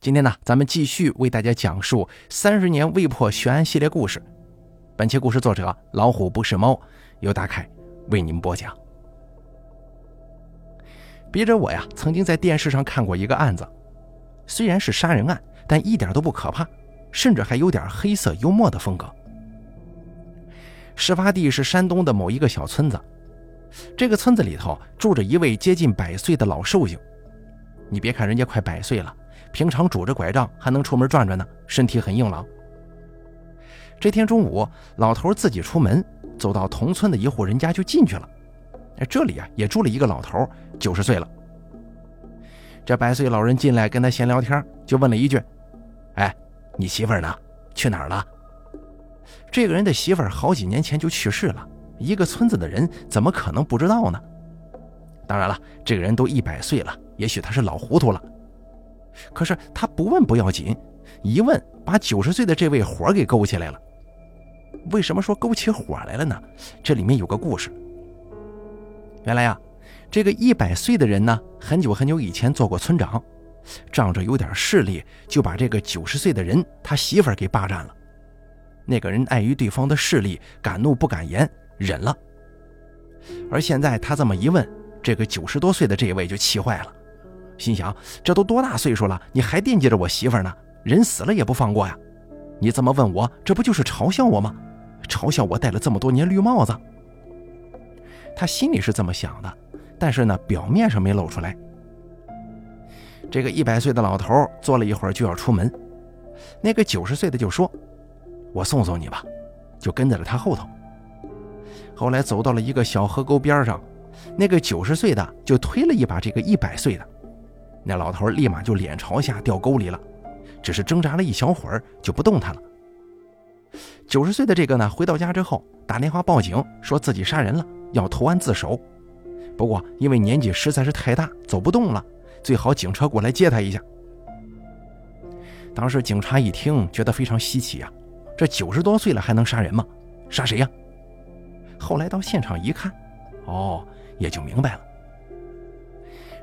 今天呢，咱们继续为大家讲述三十年未破悬案系列故事。本期故事作者老虎不是猫，由大凯为您播讲。笔者我呀，曾经在电视上看过一个案子，虽然是杀人案，但一点都不可怕，甚至还有点黑色幽默的风格。事发地是山东的某一个小村子，这个村子里头住着一位接近百岁的老寿星。你别看人家快百岁了。平常拄着拐杖还能出门转转呢，身体很硬朗。这天中午，老头自己出门，走到同村的一户人家就进去了。这里啊也住了一个老头，九十岁了。这百岁老人进来跟他闲聊天，就问了一句：“哎，你媳妇呢？去哪儿了？”这个人的媳妇好几年前就去世了，一个村子的人怎么可能不知道呢？当然了，这个人都一百岁了，也许他是老糊涂了。可是他不问不要紧，一问把九十岁的这位火给勾起来了。为什么说勾起火来了呢？这里面有个故事。原来呀，这个一百岁的人呢，很久很久以前做过村长，仗着有点势力，就把这个九十岁的人他媳妇儿给霸占了。那个人碍于对方的势力，敢怒不敢言，忍了。而现在他这么一问，这个九十多岁的这位就气坏了。心想：这都多大岁数了，你还惦记着我媳妇呢？人死了也不放过呀！你这么问我，这不就是嘲笑我吗？嘲笑我戴了这么多年绿帽子。他心里是这么想的，但是呢，表面上没露出来。这个一百岁的老头坐了一会儿就要出门，那个九十岁的就说：“我送送你吧。”就跟在了他后头。后来走到了一个小河沟边上，那个九十岁的就推了一把这个一百岁的。那老头立马就脸朝下掉沟里了，只是挣扎了一小会儿就不动弹了。九十岁的这个呢，回到家之后打电话报警，说自己杀人了，要投案自首。不过因为年纪实在是太大，走不动了，最好警车过来接他一下。当时警察一听，觉得非常稀奇啊，这九十多岁了还能杀人吗？杀谁呀？后来到现场一看，哦，也就明白了。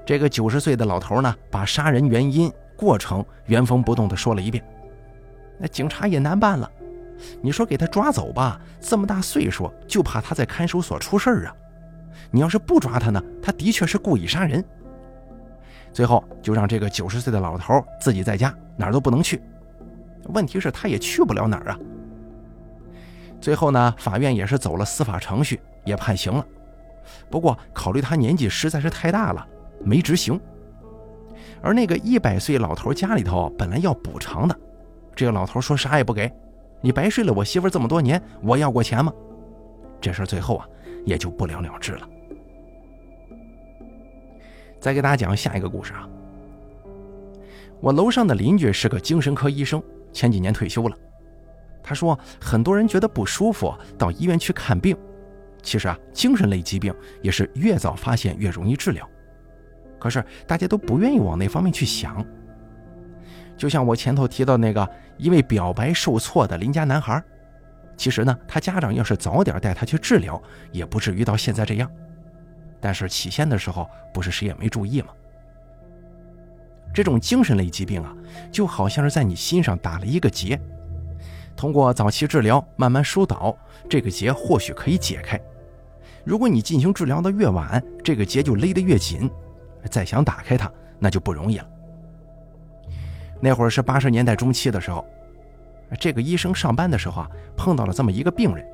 这个九十岁的老头呢，把杀人原因、过程原封不动地说了一遍。那警察也难办了，你说给他抓走吧，这么大岁数，就怕他在看守所出事儿啊。你要是不抓他呢，他的确是故意杀人。最后就让这个九十岁的老头自己在家，哪儿都不能去。问题是，他也去不了哪儿啊。最后呢，法院也是走了司法程序，也判刑了。不过考虑他年纪实在是太大了。没执行，而那个一百岁老头家里头本来要补偿的，这个老头说啥也不给，你白睡了我媳妇这么多年，我要过钱吗？这事最后啊也就不了了之了。再给大家讲下一个故事啊，我楼上的邻居是个精神科医生，前几年退休了。他说，很多人觉得不舒服到医院去看病，其实啊，精神类疾病也是越早发现越容易治疗。可是大家都不愿意往那方面去想。就像我前头提到那个因为表白受挫的邻家男孩，其实呢，他家长要是早点带他去治疗，也不至于到现在这样。但是起先的时候，不是谁也没注意吗？这种精神类疾病啊，就好像是在你心上打了一个结，通过早期治疗慢慢疏导，这个结或许可以解开。如果你进行治疗的越晚，这个结就勒得越紧。再想打开它，那就不容易了。那会儿是八十年代中期的时候，这个医生上班的时候啊，碰到了这么一个病人。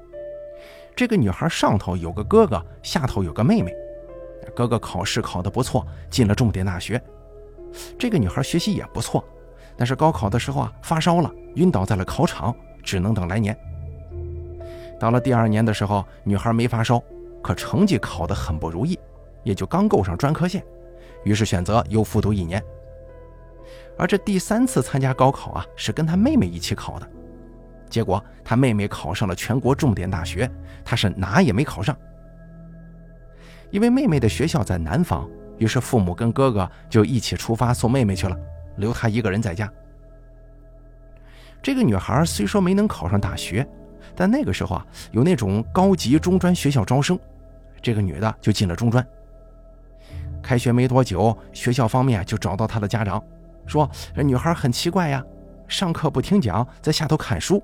这个女孩上头有个哥哥，下头有个妹妹。哥哥考试考得不错，进了重点大学。这个女孩学习也不错，但是高考的时候啊，发烧了，晕倒在了考场，只能等来年。到了第二年的时候，女孩没发烧，可成绩考得很不如意，也就刚够上专科线。于是选择又复读一年，而这第三次参加高考啊，是跟他妹妹一起考的，结果他妹妹考上了全国重点大学，他是哪也没考上。因为妹妹的学校在南方，于是父母跟哥哥就一起出发送妹妹去了，留他一个人在家。这个女孩虽说没能考上大学，但那个时候啊，有那种高级中专学校招生，这个女的就进了中专。开学没多久，学校方面就找到他的家长，说这女孩很奇怪呀，上课不听讲，在下头看书。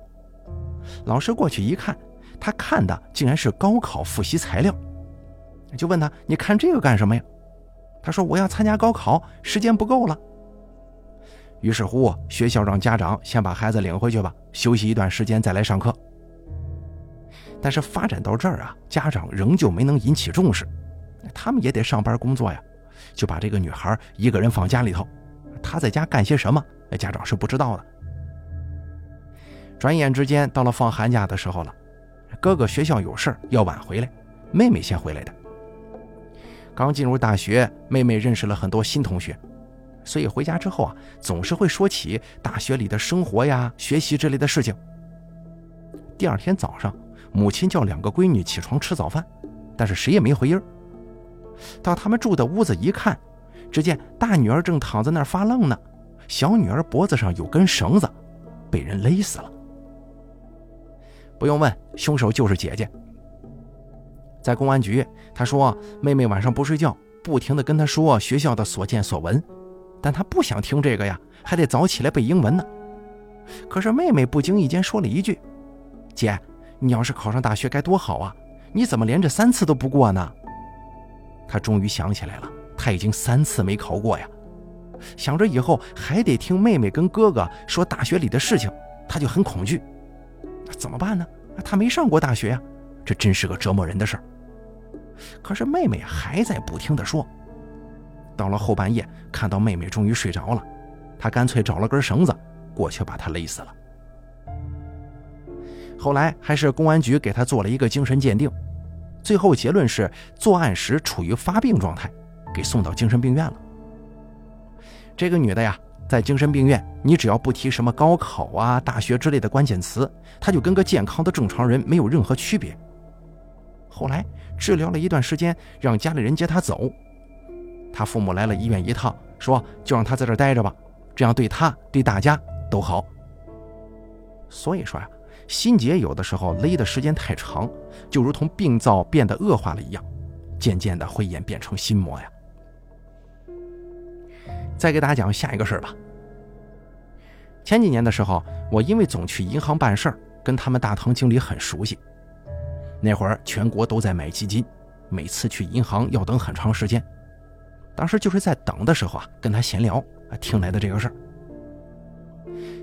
老师过去一看，他看的竟然是高考复习材料，就问他：“你看这个干什么呀？”他说：“我要参加高考，时间不够了。”于是乎，学校让家长先把孩子领回去吧，休息一段时间再来上课。但是发展到这儿啊，家长仍旧没能引起重视，他们也得上班工作呀，就把这个女孩一个人放家里头，她在家干些什么，家长是不知道的。转眼之间到了放寒假的时候了，哥哥学校有事要晚回来，妹妹先回来的。刚进入大学，妹妹认识了很多新同学。所以回家之后啊，总是会说起大学里的生活呀、学习之类的事情。第二天早上，母亲叫两个闺女起床吃早饭，但是谁也没回音。到他们住的屋子一看，只见大女儿正躺在那儿发愣呢，小女儿脖子上有根绳子，被人勒死了。不用问，凶手就是姐姐。在公安局，她说妹妹晚上不睡觉，不停地跟她说学校的所见所闻。但他不想听这个呀，还得早起来背英文呢。可是妹妹不经意间说了一句：“姐，你要是考上大学该多好啊！你怎么连着三次都不过呢？”他终于想起来了，他已经三次没考过呀。想着以后还得听妹妹跟哥哥说大学里的事情，他就很恐惧。怎么办呢？他没上过大学呀，这真是个折磨人的事儿。可是妹妹还在不停地说。到了后半夜，看到妹妹终于睡着了，他干脆找了根绳子过去把她勒死了。后来还是公安局给他做了一个精神鉴定，最后结论是作案时处于发病状态，给送到精神病院了。这个女的呀，在精神病院，你只要不提什么高考啊、大学之类的关键词，她就跟个健康的正常人没有任何区别。后来治疗了一段时间，让家里人接她走。她父母来了医院一趟，说就让她在这待着吧，这样对她对大家都好。所以说呀，心结有的时候勒的时间太长，就如同病灶变得恶化了一样，渐渐的会演变成心魔呀。再给大家讲下一个事儿吧。前几年的时候，我因为总去银行办事儿，跟他们大堂经理很熟悉。那会儿全国都在买基金，每次去银行要等很长时间。当时就是在等的时候啊，跟他闲聊啊，听来的这个事儿。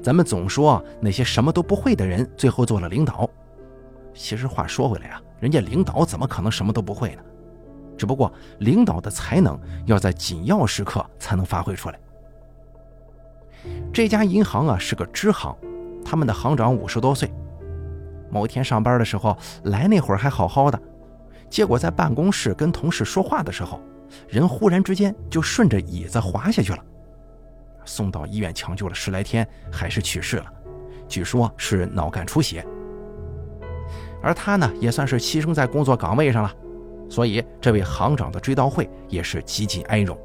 咱们总说那些什么都不会的人最后做了领导，其实话说回来啊，人家领导怎么可能什么都不会呢？只不过领导的才能要在紧要时刻才能发挥出来。这家银行啊是个支行，他们的行长五十多岁。某天上班的时候来那会儿还好好的，结果在办公室跟同事说话的时候。人忽然之间就顺着椅子滑下去了，送到医院抢救了十来天，还是去世了。据说是脑干出血。而他呢，也算是牺牲在工作岗位上了，所以这位行长的追悼会也是极尽哀荣。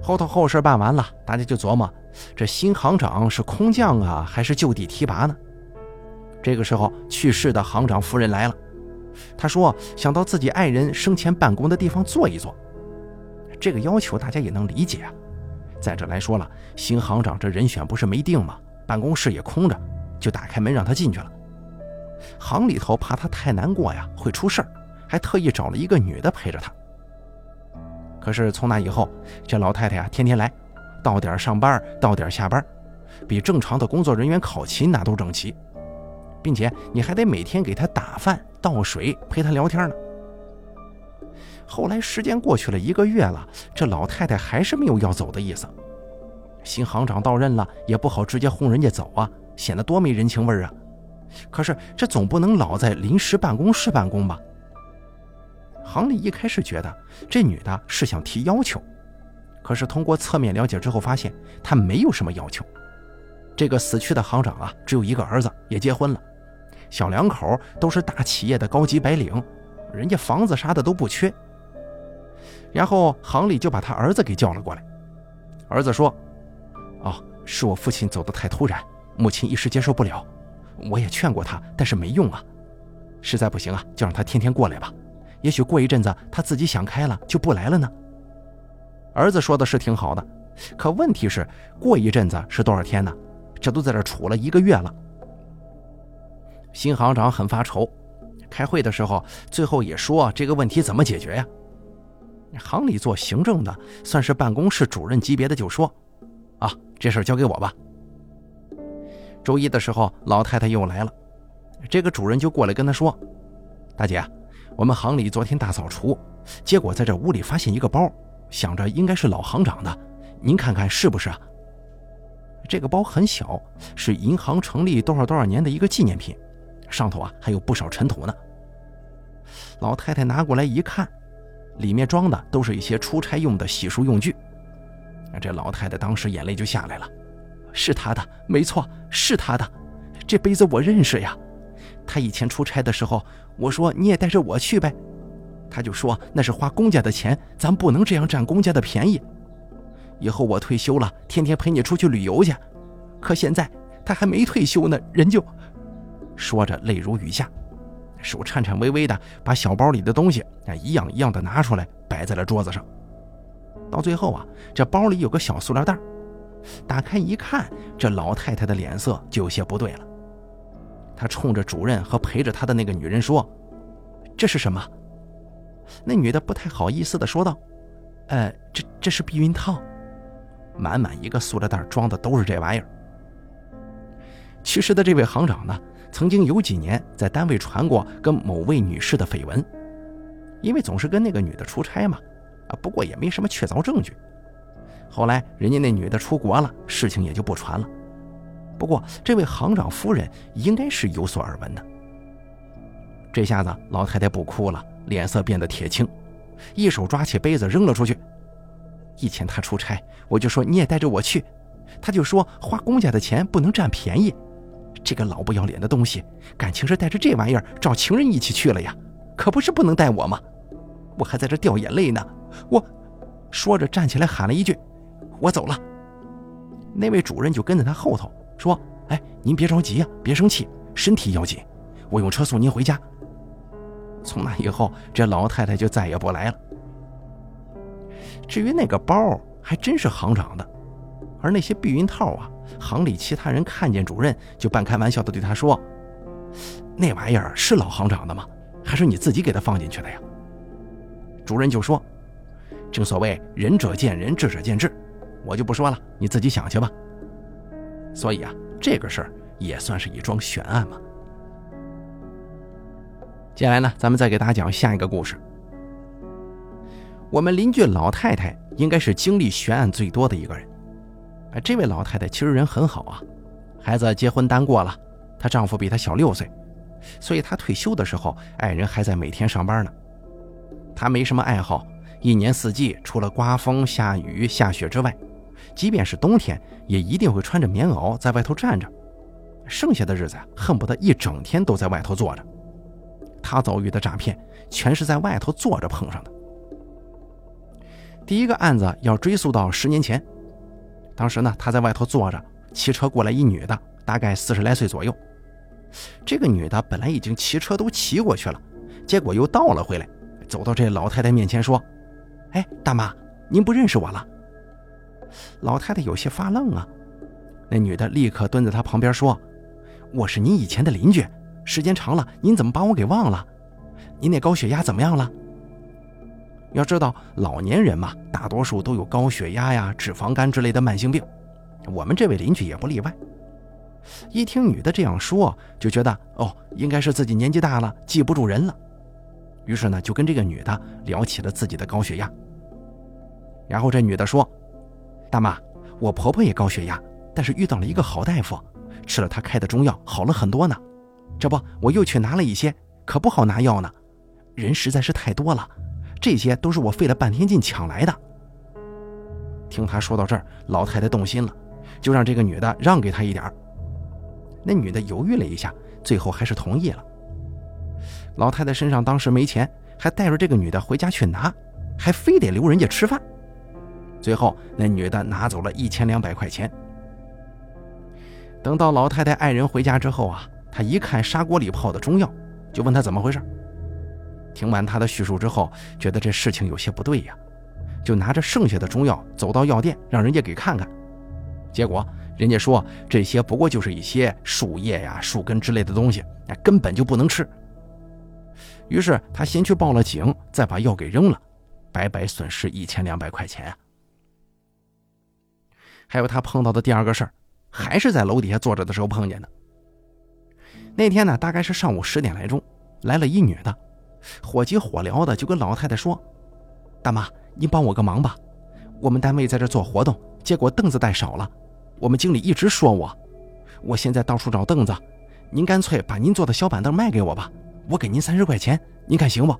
后头后事办完了，大家就琢磨，这新行长是空降啊，还是就地提拔呢？这个时候，去世的行长夫人来了。他说：“想到自己爱人生前办公的地方坐一坐，这个要求大家也能理解啊。再者来说了，新行长这人选不是没定吗？办公室也空着，就打开门让他进去了。行里头怕他太难过呀，会出事儿，还特意找了一个女的陪着他。可是从那以后，这老太太呀，天天来，到点上班，到点下班，比正常的工作人员考勤那都整齐。”并且你还得每天给他打饭、倒水、陪他聊天呢。后来时间过去了一个月了，这老太太还是没有要走的意思。新行长到任了，也不好直接轰人家走啊，显得多没人情味儿啊。可是这总不能老在临时办公室办公吧？行里一开始觉得这女的是想提要求，可是通过侧面了解之后发现，她没有什么要求。这个死去的行长啊，只有一个儿子，也结婚了。小两口都是大企业的高级白领，人家房子啥的都不缺。然后行里就把他儿子给叫了过来。儿子说：“哦，是我父亲走得太突然，母亲一时接受不了。我也劝过他，但是没用啊。实在不行啊，就让他天天过来吧。也许过一阵子他自己想开了，就不来了呢。”儿子说的是挺好的，可问题是，过一阵子是多少天呢？这都在这杵了一个月了。新行长很发愁，开会的时候，最后也说这个问题怎么解决呀？行里做行政的，算是办公室主任级别的，就说：“啊，这事交给我吧。”周一的时候，老太太又来了，这个主任就过来跟她说：“大姐，我们行里昨天大扫除，结果在这屋里发现一个包，想着应该是老行长的，您看看是不是啊？”这个包很小，是银行成立多少多少年的一个纪念品，上头啊还有不少尘土呢。老太太拿过来一看。里面装的都是一些出差用的洗漱用具，这老太太当时眼泪就下来了。是她的，没错，是她的。这杯子我认识呀。她以前出差的时候，我说你也带着我去呗，她就说那是花公家的钱，咱不能这样占公家的便宜。以后我退休了，天天陪你出去旅游去。可现在她还没退休呢，人就说着泪如雨下。手颤颤巍巍的把小包里的东西啊一样一样的拿出来摆在了桌子上。到最后啊，这包里有个小塑料袋，打开一看，这老太太的脸色就有些不对了。她冲着主任和陪着她的那个女人说：“这是什么？”那女的不太好意思的说道：“呃，这这是避孕套，满满一个塑料袋装的都是这玩意儿。”去世的这位行长呢？曾经有几年在单位传过跟某位女士的绯闻，因为总是跟那个女的出差嘛，啊，不过也没什么确凿证据。后来人家那女的出国了，事情也就不传了。不过这位行长夫人应该是有所耳闻的。这下子老太太不哭了，脸色变得铁青，一手抓起杯子扔了出去。以前她出差，我就说你也带着我去，她就说花公家的钱不能占便宜。这个老不要脸的东西，感情是带着这玩意儿找情人一起去了呀？可不是不能带我吗？我还在这掉眼泪呢。我说着站起来喊了一句：“我走了。”那位主任就跟在他后头说：“哎，您别着急呀，别生气，身体要紧，我用车送您回家。”从那以后，这老太太就再也不来了。至于那个包，还真是行长的，而那些避孕套啊。行里其他人看见主任，就半开玩笑的对他说：“那玩意儿是老行长的吗？还是你自己给他放进去的呀？”主任就说：“正所谓仁者见仁，智者见智，我就不说了，你自己想去吧。”所以啊，这个事儿也算是一桩悬案嘛。接下来呢，咱们再给大家讲下一个故事。我们邻居老太太应该是经历悬案最多的一个人。哎，这位老太太其实人很好啊，孩子结婚单过了，她丈夫比她小六岁，所以她退休的时候，爱人还在每天上班呢。她没什么爱好，一年四季除了刮风下雨下雪之外，即便是冬天，也一定会穿着棉袄在外头站着。剩下的日子，恨不得一整天都在外头坐着。她遭遇的诈骗，全是在外头坐着碰上的。第一个案子要追溯到十年前。当时呢，他在外头坐着，骑车过来一女的，大概四十来岁左右。这个女的本来已经骑车都骑过去了，结果又倒了回来，走到这老太太面前说：“哎，大妈，您不认识我了？”老太太有些发愣啊。那女的立刻蹲在她旁边说：“我是您以前的邻居，时间长了，您怎么把我给忘了？您那高血压怎么样了？”要知道，老年人嘛，大多数都有高血压呀、脂肪肝之类的慢性病，我们这位邻居也不例外。一听女的这样说，就觉得哦，应该是自己年纪大了，记不住人了。于是呢，就跟这个女的聊起了自己的高血压。然后这女的说：“大妈，我婆婆也高血压，但是遇到了一个好大夫，吃了他开的中药，好了很多呢。这不，我又去拿了一些，可不好拿药呢，人实在是太多了。”这些都是我费了半天劲抢来的。听他说到这儿，老太太动心了，就让这个女的让给他一点儿那女的犹豫了一下，最后还是同意了。老太太身上当时没钱，还带着这个女的回家去拿，还非得留人家吃饭。最后，那女的拿走了一千两百块钱。等到老太太爱人回家之后啊，她一看砂锅里泡的中药，就问他怎么回事。听完他的叙述之后，觉得这事情有些不对呀，就拿着剩下的中药走到药店，让人家给看看。结果人家说这些不过就是一些树叶呀、树根之类的东西，哎，根本就不能吃。于是他先去报了警，再把药给扔了，白白损失一千两百块钱。还有他碰到的第二个事儿，还是在楼底下坐着的时候碰见的。那天呢，大概是上午十点来钟，来了一女的，火急火燎的就跟老太太说：“大妈，您帮我个忙吧，我们单位在这做活动，结果凳子带少了，我们经理一直说我，我现在到处找凳子，您干脆把您坐的小板凳卖给我吧，我给您三十块钱，您看行不？”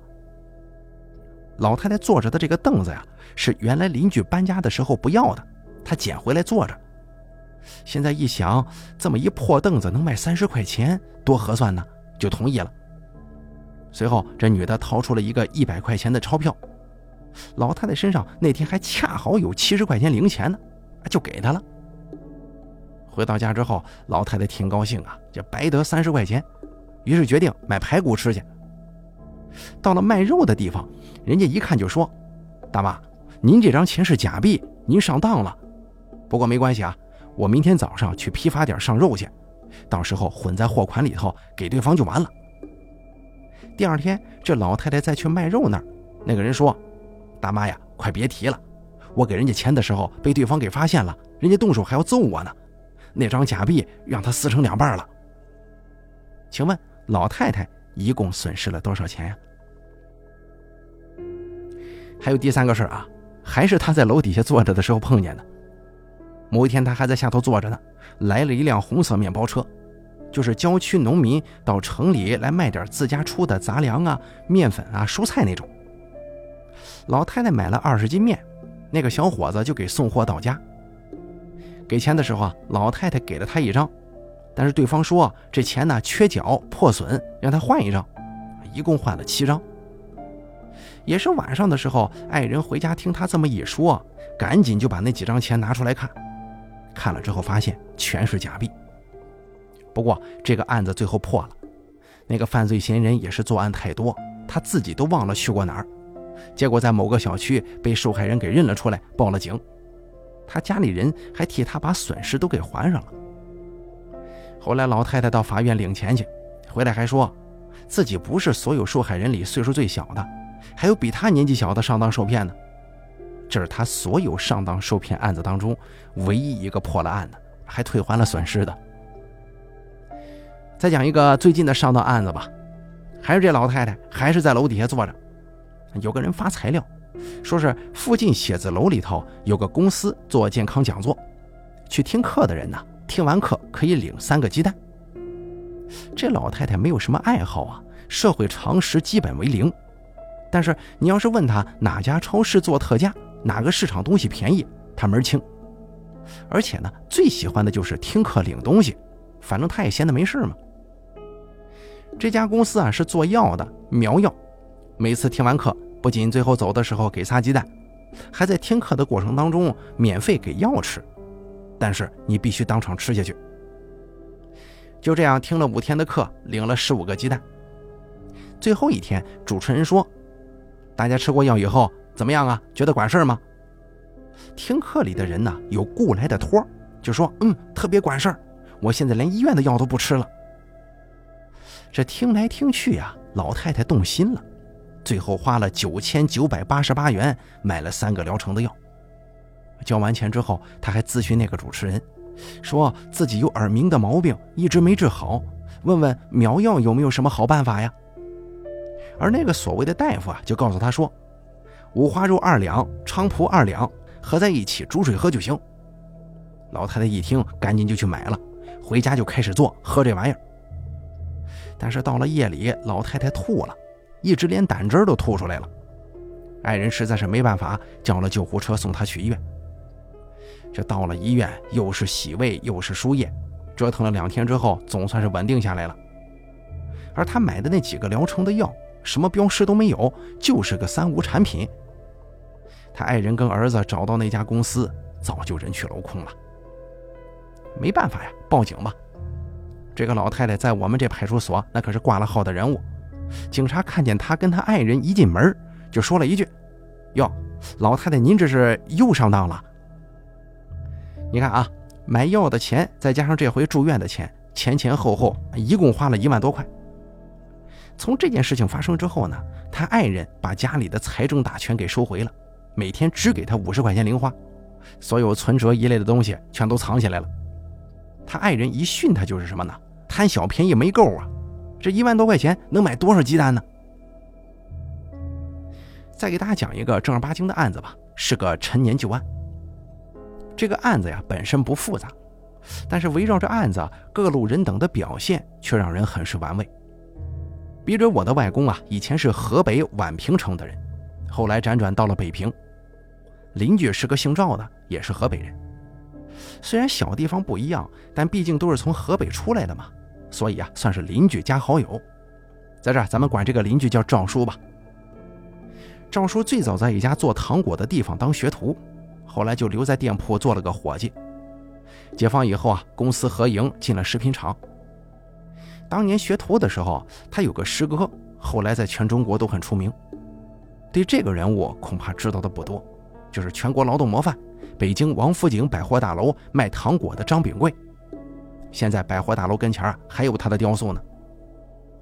老太太坐着的这个凳子呀，是原来邻居搬家的时候不要的。她捡回来坐着，现在一想，这么一破凳子能卖三十块钱，多合算呢，就同意了。随后，这女的掏出了一个一百块钱的钞票，老太太身上那天还恰好有七十块钱零钱呢，就给她了。回到家之后，老太太挺高兴啊，就白得三十块钱，于是决定买排骨吃去。到了卖肉的地方，人家一看就说：“大妈，您这张钱是假币，您上当了。”不过没关系啊，我明天早上去批发点上肉去，到时候混在货款里头给对方就完了。第二天，这老太太再去卖肉那儿，那个人说：“大妈呀，快别提了，我给人家钱的时候被对方给发现了，人家动手还要揍我呢。那张假币让他撕成两半了。请问老太太一共损失了。多少钱呀？”还有第三个事儿啊，还是他在楼底下坐着的时候碰见的。某一天，他还在下头坐着呢，来了。一辆红色面包车，就是郊区农民到城里来卖点自家出的杂粮啊、面粉啊、蔬菜那种。老太太买了二十斤面，那个小伙子就给送货到家。给钱的时候啊，老太太给了他一张，但是对方说这钱呢缺角破损，让他换一张，一共换了七张。也是晚上的时候，爱人回家听他这么一说，赶紧就把那几张钱拿出来看。看了之后，发现全是假币。不过这个案子最后破了，那个犯罪嫌疑人也是作案太多，他自己都忘了去过哪儿。结果在某个小区被受害人给认了出来，报了警。他家里人还替他把损失都给还上了。后来老太太到法院领钱去，回来还说自己不是所有受害人里岁数最小的，还有比他年纪小的上当受骗的。这是他所有上当受骗案子当中唯一一个破了案的，还退还了损失的。再讲一个最近的上当案子吧，还是这老太太，还是在楼底下坐着。有个人发材料，说是附近写字楼里头有个公司做健康讲座，去听课的人呢，听完课可以领三个鸡蛋。这老太太没有什么爱好啊，社会常识基本为零，但是你要是问她哪家超市做特价？哪个市场东西便宜，她门清。而且呢，最喜欢的就是听课领东西，反正她也闲得没事嘛。这家公司啊是做药的，苗药。每次听完课，不仅最后走的时候给仨鸡蛋，还在听课的过程当中免费给药吃，但是你必须当场吃下去。就这样听了五天的课，领了十五个鸡蛋。最后一天，主持人说：“大家吃过药以后。”怎么样啊？觉得管事儿吗？听课里的人呢，有雇来的托，就说：“嗯，特别管事儿。我现在连医院的药都不吃了。”这听来听去呀，老太太动心了，最后花了九千九百八十八元买了三个疗程的药。交完钱之后，他还咨询那个主持人，说自己有耳鸣的毛病，一直没治好，问问苗药有没有什么好办法呀？而那个所谓的大夫啊，就告诉他说。五花肉二两，菖蒲二两，合在一起煮水喝就行。老太太一听，赶紧就去买了，回家就开始做喝这玩意儿。但是到了夜里，老太太吐了，一直连胆汁都吐出来了。爱人实在是没办法，叫了救护车送她去医院。这到了医院，又是洗胃又是输液，折腾了两天之后，总算是稳定下来了。而他买的那几个疗程的药。什么标识都没有，就是个三无产品。他爱人跟儿子找到那家公司，早就人去楼空了。没办法呀，报警吧。这个老太太在我们这派出所那可是挂了号的人物。警察看见她跟她爱人一进门，就说了一句：“哟，老太太您这是又上当了。你看啊，买药的钱再加上这回住院的钱，前前后后一共花了一万多块。从这件事情发生之后呢，他爱人把家里的财政大权给收回了，每天只给他五十块钱零花，所有存折一类的东西全都藏起来了。他爱人一训他就是什么呢？贪小便宜没够啊！这一万多块钱能买多少鸡蛋呢？再给大家讲一个正儿八经的案子吧，是个陈年旧案。这个案子呀本身不复杂，但是围绕着案子各路人等的表现却让人很是玩味。笔者我的外公啊，以前是河北宛平城的人，后来辗转到了北平。邻居是个姓赵的，也是河北人。虽然小地方不一样，但毕竟都是从河北出来的嘛，所以啊，算是邻居加好友。在这儿，咱们管这个邻居叫赵叔吧。赵叔最早在一家做糖果的地方当学徒，后来就留在店铺做了个伙计。解放以后啊，公私合营进了食品厂。当年学徒的时候，他有个师哥，后来在全中国都很出名。对这个人物恐怕知道的不多，就是全国劳动模范、北京王府井百货大楼卖糖果的张炳贵。现在百货大楼跟前还有他的雕塑呢。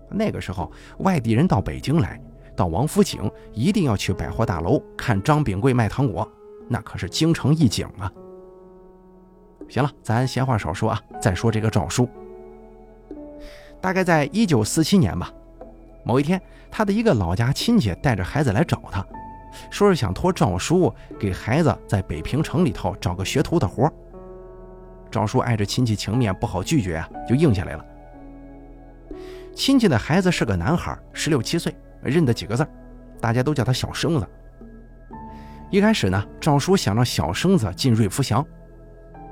那个时候，外地人到北京来，到王府井一定要去百货大楼看张炳贵卖糖果，那可是京城一景啊。行了，咱闲话少说啊，再说这个赵叔。大概在一九四七年吧，某一天，他的一个老家亲戚带着孩子来找他，说是想托赵叔给孩子在北平城里头找个学徒的活儿赵叔碍着亲戚情面，不好拒绝啊，就应下来了。亲戚的孩子是个男孩，十六七岁，认得几个字大家都叫他小生子。一开始呢，赵叔想让小生子进瑞福祥。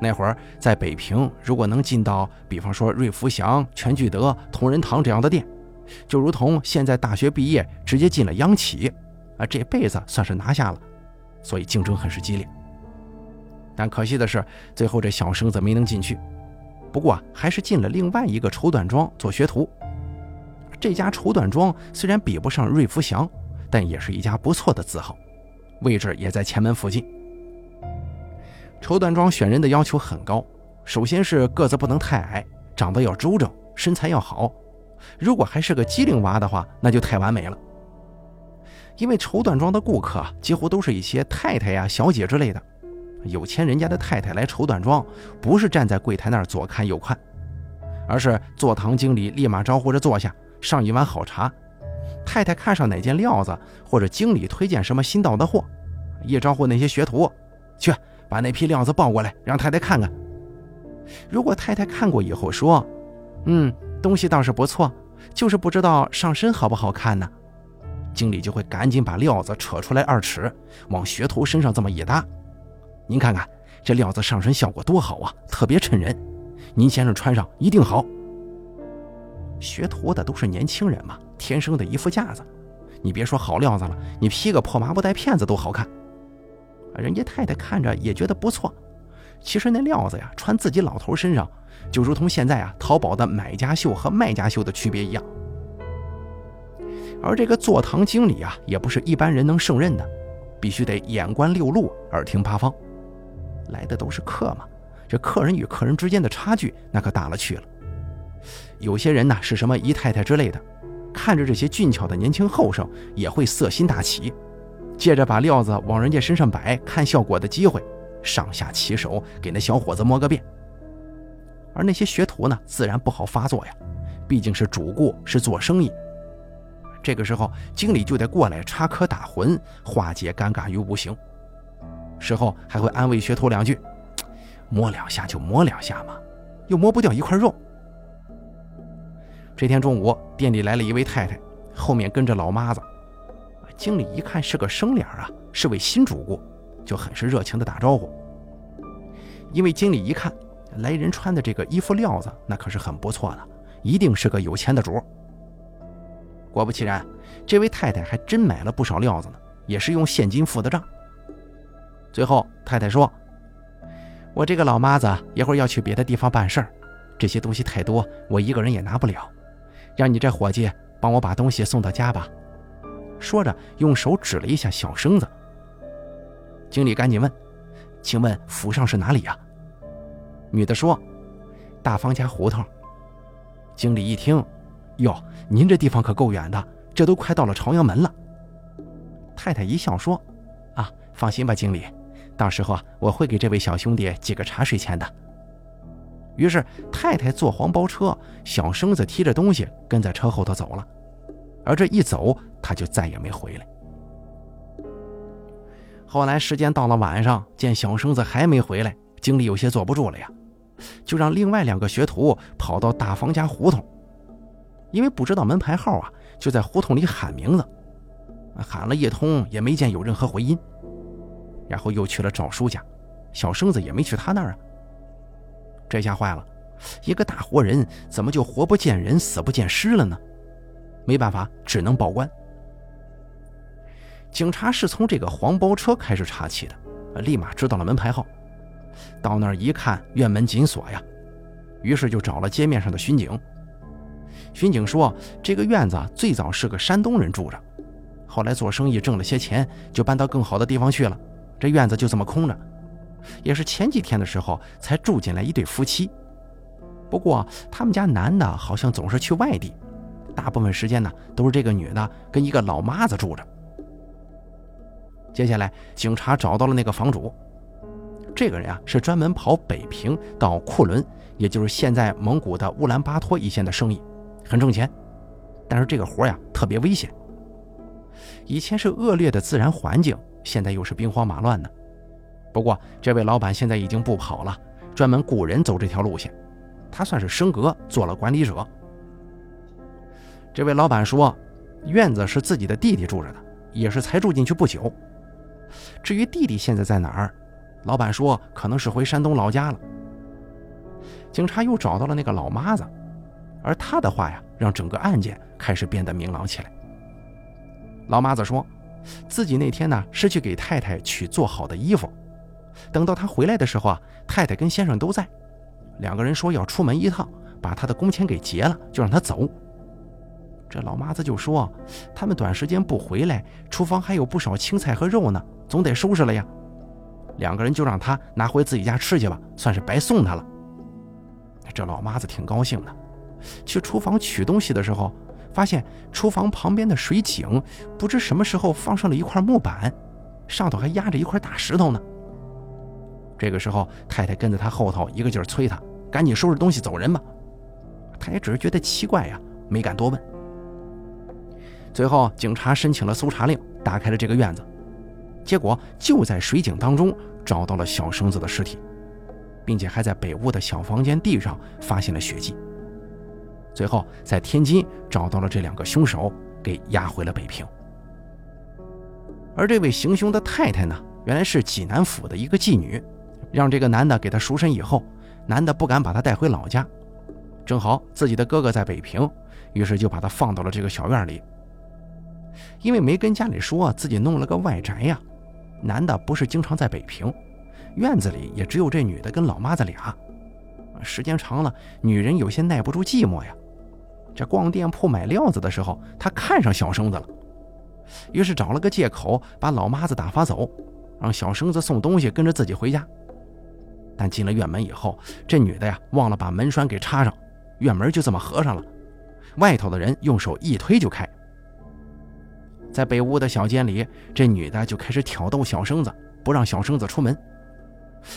那会儿在北平，如果能进到，比方说瑞福祥、全聚德、同仁堂这样的店，就如同现在大学毕业直接进了央企，啊，这辈子算是拿下了。所以竞争很是激烈。但可惜的是，最后这小生子没能进去。不过还是进了另外一个绸缎庄做学徒。这家绸缎庄虽然比不上瑞福祥，但也是一家不错的字号，位置也在前门附近。绸缎庄选人的要求很高，首先是个子不能太矮，长得要周正，身材要好。如果还是个机灵娃的话，那就太完美了。因为绸缎庄的顾客几乎都是一些太太呀、小姐之类的，有钱人家的太太来绸缎庄，不是站在柜台那儿左看右看，而是坐堂经理立马招呼着坐下，上一碗好茶。太太看上哪件料子，或者经理推荐什么新到的货，一招呼那些学徒去。把那批料子抱过来，让太太看看。如果太太看过以后说：“嗯，东西倒是不错，就是不知道上身好不好看呢。”经理就会赶紧把料子扯出来二尺，往学徒身上这么一搭。您看看这料子上身效果多好啊，特别衬人。您先生穿上一定好。学徒的都是年轻人嘛，天生的一副架子。你别说好料子了，你披个破麻布袋片子都好看。人家太太看着也觉得不错，其实那料子呀，穿自己老头身上，就如同现在啊淘宝的买家秀和卖家秀的区别一样。而这个坐堂经理啊，也不是一般人能胜任的，必须得眼观六路，耳听八方。来的都是客嘛，这客人与客人之间的差距那可大了去了。有些人呢是什么姨太太之类的，看着这些俊俏的年轻后生，也会色心大起。借着把料子往人家身上摆，看效果的机会，上下其手给那小伙子摸个遍。而那些学徒呢，自然不好发作呀，毕竟是主顾，是做生意。这个时候，经理就得过来插科打诨，化解尴尬于无形。事后还会安慰学徒两句：“摸两下就摸两下嘛，又摸不掉一块肉。”这天中午，店里来了一位太太，后面跟着老妈子。经理一看是个生脸啊，是位新主顾，就很是热情的打招呼。因为经理一看来人穿的这个衣服料子，那可是很不错的，一定是个有钱的主。果不其然，这位太太还真买了不少料子呢，也是用现金付的账。最后太太说：“我这个老妈子一会儿要去别的地方办事儿，这些东西太多，我一个人也拿不了，让你这伙计帮我把东西送到家吧。”说着，用手指了一下小生子。经理赶紧问：“请问府上是哪里呀？”女的说：“大方家胡同。”经理一听：“哟，您这地方可够远的，这都快到了朝阳门了。”太太一笑说：“啊，放心吧，经理，到时候啊，我会给这位小兄弟几个茶水钱的。”于是太太坐黄包车，小生子提着东西跟在车后头走了。而这一走，他就再也没回来。后来时间到了晚上，见小生子还没回来，经理有些坐不住了呀，就让另外两个学徒跑到大方家胡同，因为不知道门牌号啊，就在胡同里喊名字，喊了一通也没见有任何回音，然后又去了赵叔家，小生子也没去他那儿啊。这下坏了，一个大活人怎么就活不见人，死不见尸了呢？没办法，只能报官。警察是从这个黄包车开始查起的，立马知道了门牌号。到那儿一看，院门紧锁呀，于是就找了街面上的巡警。巡警说，这个院子最早是个山东人住着，后来做生意挣了些钱，就搬到更好的地方去了，这院子就这么空着。也是前几天的时候才住进来一对夫妻，不过他们家男的好像总是去外地。大部分时间呢，都是这个女的跟一个老妈子住着。接下来，警察找到了那个房主，这个人啊是专门跑北平到库伦，也就是现在蒙古的乌兰巴托一线的生意，很挣钱。但是这个活呀特别危险。以前是恶劣的自然环境，现在又是兵荒马乱的。不过这位老板现在已经不跑了，专门雇人走这条路线，他算是升格做了管理者。这位老板说，院子是自己的弟弟住着的，也是才住进去不久。至于弟弟现在在哪儿，老板说可能是回山东老家了。警察又找到了那个老妈子，而他的话呀，让整个案件开始变得明朗起来。老妈子说，自己那天呢是去给太太取做好的衣服，等到他回来的时候啊，太太跟先生都在，两个人说要出门一趟，把他的工钱给结了，就让他走。这老妈子就说：“他们短时间不回来，厨房还有不少青菜和肉呢，总得收拾了呀。”两个人就让他拿回自己家吃去吧，算是白送他了。这老妈子挺高兴的，去厨房取东西的时候，发现厨房旁边的水井不知什么时候放上了一块木板，上头还压着一块大石头呢。这个时候，太太跟在他后头，一个劲儿催他赶紧收拾东西走人吧。他也只是觉得奇怪呀，没敢多问。最后，警察申请了搜查令，打开了这个院子，结果就在水井当中找到了小生子的尸体，并且还在北屋的小房间地上发现了血迹。最后，在天津找到了这两个凶手，给押回了北平。而这位行凶的太太呢，原来是济南府的一个妓女，让这个男的给她赎身以后，男的不敢把她带回老家，正好自己的哥哥在北平，于是就把她放到了这个小院里。因为没跟家里说自己弄了个外宅呀，男的不是经常在北平，院子里也只有这女的跟老妈子俩。时间长了，女人有些耐不住寂寞呀。这逛店铺买料子的时候，他看上小生子了，于是找了个借口把老妈子打发走，让小生子送东西跟着自己回家。但进了院门以后，这女的呀忘了把门栓给插上，院门就这么合上了，外头的人用手一推就开。在北屋的小间里，这女的就开始挑逗小生子，不让小生子出门。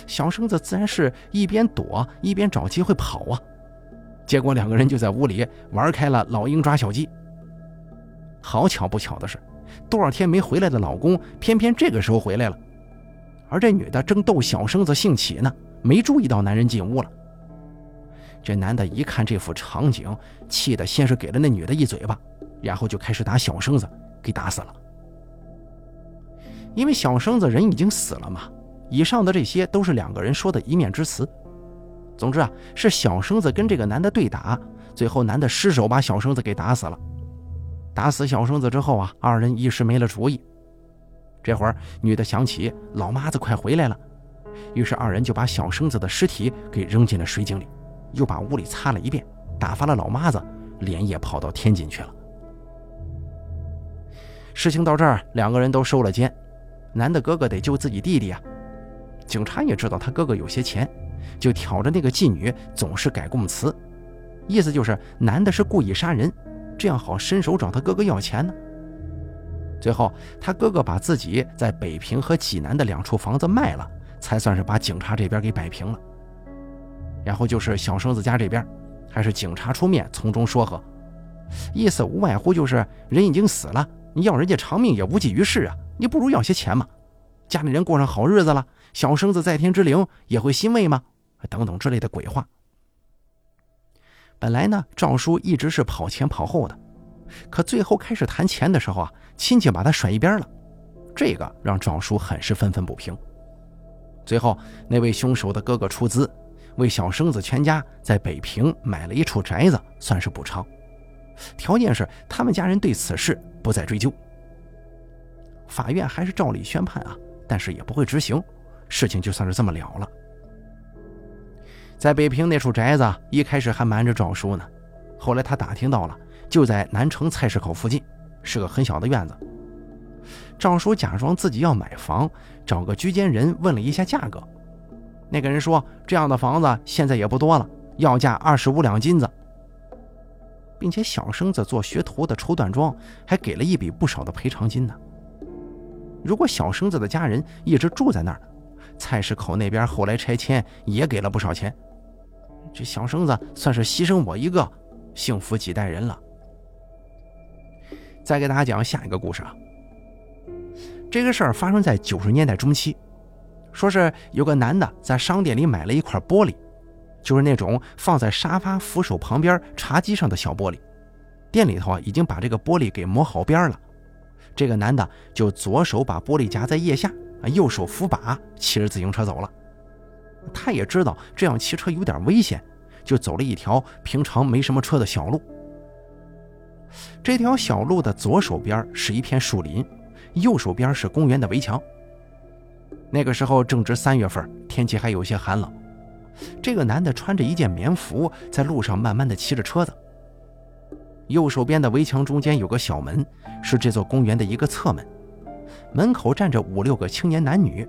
小生子自然是一边躲一边找机会跑啊。结果两个人就在屋里玩开了老鹰抓小鸡。好巧不巧的是，多少天没回来的老公偏偏这个时候回来了。而这女的正逗小生子兴起呢，没注意到男人进屋了。这男的一看这幅场景，气得先是给了那女的一嘴巴，然后就开始打小生子。给打死了，因为小生子人已经死了嘛。以上的这些都是两个人说的一面之词。总之啊，是小生子跟这个男的对打，最后男的失手把小生子给打死了。打死小生子之后啊，二人一时没了主意。这会儿女的想起老妈子快回来了，于是二人就把小生子的尸体给扔进了水井里，又把屋里擦了一遍，打发了老妈子，连夜跑到天津去了。事情到这儿，两个人都收了监，男的哥哥得救自己弟弟啊。警察也知道他哥哥有些钱，就挑着那个妓女总是改供词，意思就是男的是故意杀人，这样好伸手找他哥哥要钱呢。最后，他哥哥把自己在北平和济南的两处房子卖了，才算是把警察这边给摆平了。然后就是小生子家这边，还是警察出面从中说和，意思无外乎就是人已经死了，你要人家偿命也无济于事啊，你不如要些钱嘛。家里人过上好日子了，小生子在天之灵也会欣慰吗？等等之类的鬼话。本来呢，赵叔一直是跑前跑后的，可最后开始谈钱的时候啊。亲戚把他甩一边了，这个让赵叔很是愤愤不平。最后，那位凶手的哥哥出资，为小生子全家在北平买了一处宅子，算是补偿。条件是他们家人对此事不再追究。法院还是照例宣判啊，但是也不会执行，事情就算是这么了了。在北平那处宅子一开始还瞒着赵叔呢，后来他打听到了，就在南城菜市口附近。是个很小的院子。赵叔假装自己要买房，找个居间人问了一下价格。那个人说：“这样的房子现在也不多了，要价二十五两金子，并且小生子做学徒的绸缎庄还给了一笔不少的赔偿金呢。如果小生子的家人一直住在那儿，菜市口那边后来拆迁也给了不少钱。这小生子算是牺牲我一个，幸福几代人了。”再给大家讲下一个故事啊。这个事儿发生在九十年代中期，说是有个男的在商店里买了一块玻璃，就是那种放在沙发扶手旁边茶几上的小玻璃。店里头啊已经把这个玻璃给磨好边了。这个男的就左手把玻璃夹在腋下，啊，右手扶把，骑着自行车走了。他也知道这样骑车有点危险，就走了一条平常没什么车的小路。这条小路的左手边是一片树林，右手边是公园的围墙。那个时候正值三月份，天气还有些寒冷。这个男的穿着一件棉服，在路上慢慢的骑着车子。右手边的围墙中间有个小门，是这座公园的一个侧门。门口站着五六个青年男女，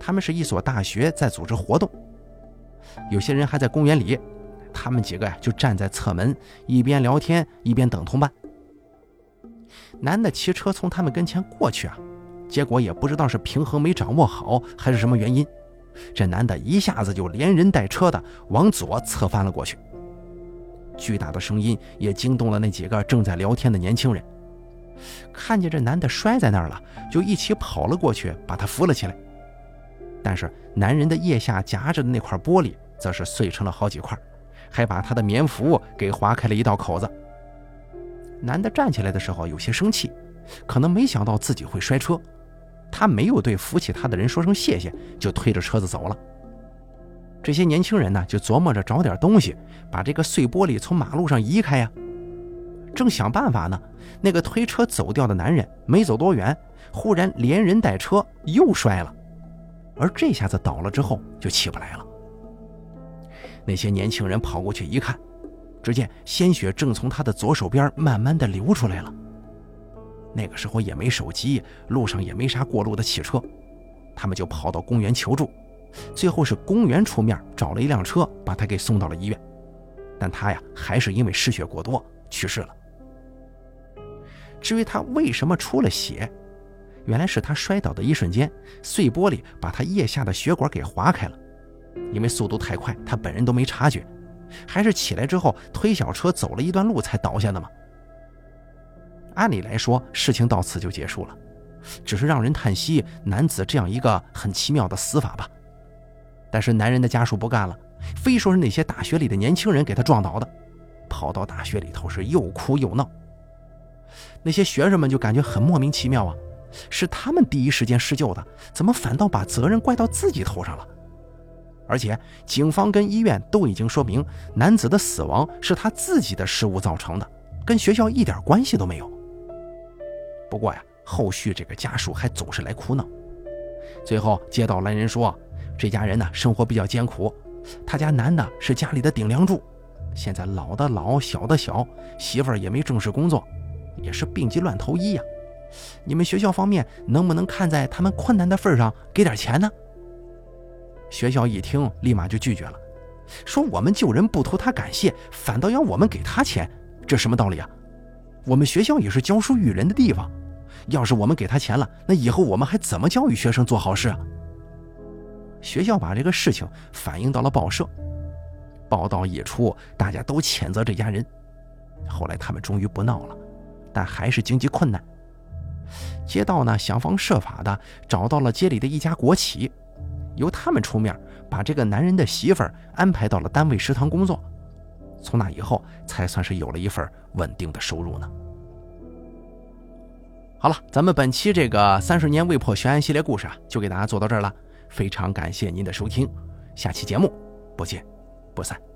他们是一所大学在组织活动。有些人还在公园里。他们几个呀，就站在侧门，一边聊天一边等同伴。男的骑车从他们跟前过去啊，结果也不知道是平衡没掌握好，还是什么原因，这男的一下子就连人带车的往左侧翻了过去。巨大的声音也惊动了那几个正在聊天的年轻人，看见这男的摔在那儿了，就一起跑了过去，把他扶了起来。但是男人的腋下夹着的那块玻璃，则是碎成了好几块。还把他的棉服给划开了一道口子。男的站起来的时候有些生气，可能没想到自己会摔车，他没有对扶起他的人说声谢谢，就推着车子走了。这些年轻人呢，就琢磨着找点东西把这个碎玻璃从马路上移开呀。正想办法呢，那个推车走掉的男人没走多远，忽然连人带车又摔了，而这下子倒了之后就起不来了。那些年轻人跑过去一看，只见鲜血正从他的左手边慢慢的流出来了。那个时候也没手机，路上也没啥过路的汽车，他们就跑到公园求助。最后是公园出面找了一辆车，把他给送到了医院。但他呀，还是因为失血过多去世了。至于他为什么出了血，原来是他摔倒的一瞬间，碎玻璃把他腋下的血管给划开了。因为速度太快，他本人都没察觉，还是起来之后推小车走了一段路才倒下的吗？按理来说，事情到此就结束了，只是让人叹息男子这样一个很奇妙的死法吧。但是男人的家属不干了，非说是那些大学里的年轻人给他撞倒的，跑到大学里头是又哭又闹。那些学生们就感觉很莫名其妙啊，是他们第一时间施救的，怎么反倒把责任怪到自己头上了？而且，警方跟医院都已经说明，男子的死亡是他自己的失误造成的，跟学校一点关系都没有。不过呀，后续这个家属还总是来哭闹。最后接到来人说，这家人呢生活比较艰苦，他家男的是家里的顶梁柱，现在老的老，小的小，媳妇儿也没正式工作，也是病急乱投医呀，你们学校方面能不能看在他们困难的份上给点钱呢？学校一听，立马就拒绝了，说我们救人不图他感谢，反倒要我们给他钱，这什么道理啊？我们学校也是教书育人的地方，要是我们给他钱了，那以后我们还怎么教育学生做好事啊？学校把这个事情反映到了报社，报道一出，大家都谴责这家人。后来他们终于不闹了，但还是经济困难。街道呢想方设法的找到了街里的一家国企，由他们出面把这个男人的媳妇儿安排到了单位食堂工作。从那以后，才算是有了一份稳定的收入呢。好了，咱们本期这个三十年未破悬案系列故事啊，就给大家做到这儿了。非常感谢您的收听，下期节目不见不散。